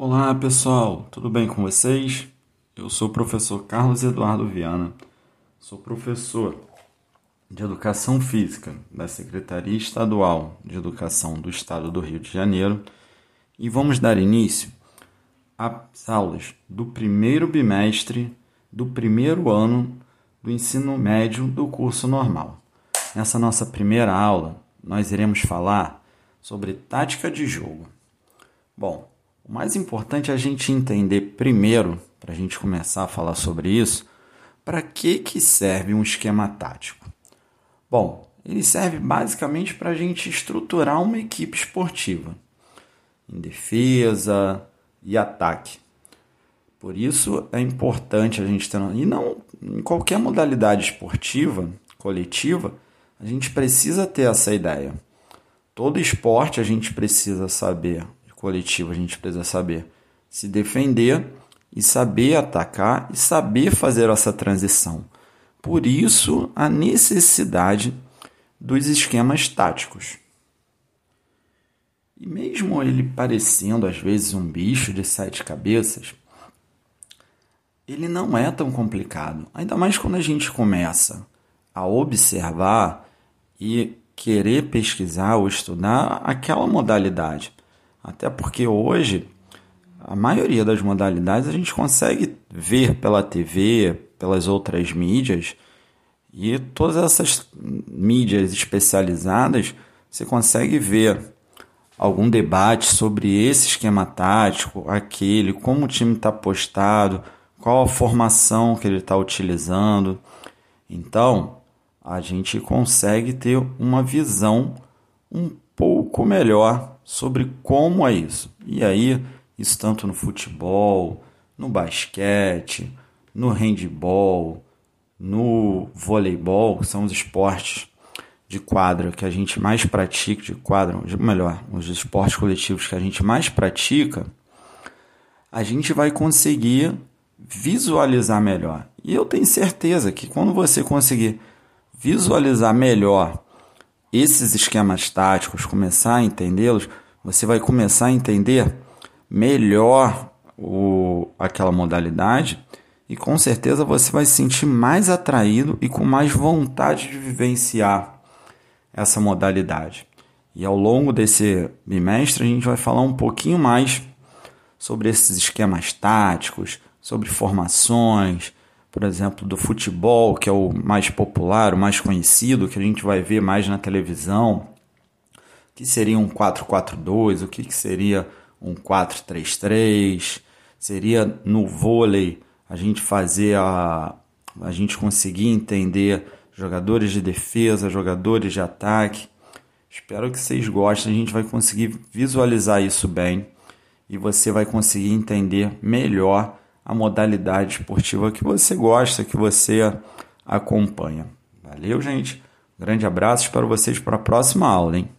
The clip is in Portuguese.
Olá pessoal, tudo bem com vocês? Eu sou o professor Carlos Eduardo Viana, sou professor de Educação Física da Secretaria Estadual de Educação do Estado do Rio de Janeiro e vamos dar início às aulas do primeiro bimestre do primeiro ano do ensino médio do curso normal. Nessa nossa primeira aula, nós iremos falar sobre tática de jogo. Bom, o mais importante é a gente entender primeiro, para a gente começar a falar sobre isso, para que, que serve um esquema tático. Bom, ele serve basicamente para a gente estruturar uma equipe esportiva em defesa e ataque. Por isso é importante a gente ter. E não em qualquer modalidade esportiva, coletiva, a gente precisa ter essa ideia. Todo esporte a gente precisa saber coletivo, a gente precisa saber se defender e saber atacar e saber fazer essa transição. Por isso, a necessidade dos esquemas táticos. E mesmo ele parecendo às vezes um bicho de sete cabeças, ele não é tão complicado. Ainda mais quando a gente começa a observar e querer pesquisar ou estudar aquela modalidade. Até porque hoje a maioria das modalidades a gente consegue ver pela TV, pelas outras mídias, e todas essas mídias especializadas você consegue ver algum debate sobre esse esquema tático, aquele, como o time está postado, qual a formação que ele está utilizando. Então, a gente consegue ter uma visão um pouco melhor sobre como é isso. E aí, isso tanto no futebol, no basquete, no handball, no voleibol, que são os esportes de quadra que a gente mais pratica, de quadra, melhor, os esportes coletivos que a gente mais pratica, a gente vai conseguir visualizar melhor. E eu tenho certeza que quando você conseguir visualizar melhor esses esquemas táticos, começar a entendê-los, você vai começar a entender melhor o, aquela modalidade e com certeza você vai se sentir mais atraído e com mais vontade de vivenciar essa modalidade. E ao longo desse bimestre a gente vai falar um pouquinho mais sobre esses esquemas táticos, sobre formações, por exemplo, do futebol, que é o mais popular, o mais conhecido, que a gente vai ver mais na televisão, que seria um 4-4-2, o que, que seria um 4-3-3, seria no vôlei a gente fazer a a gente conseguir entender jogadores de defesa, jogadores de ataque. Espero que vocês gostem, a gente vai conseguir visualizar isso bem e você vai conseguir entender melhor a modalidade esportiva que você gosta, que você acompanha. Valeu, gente. grande abraço, espero vocês para a próxima aula, hein?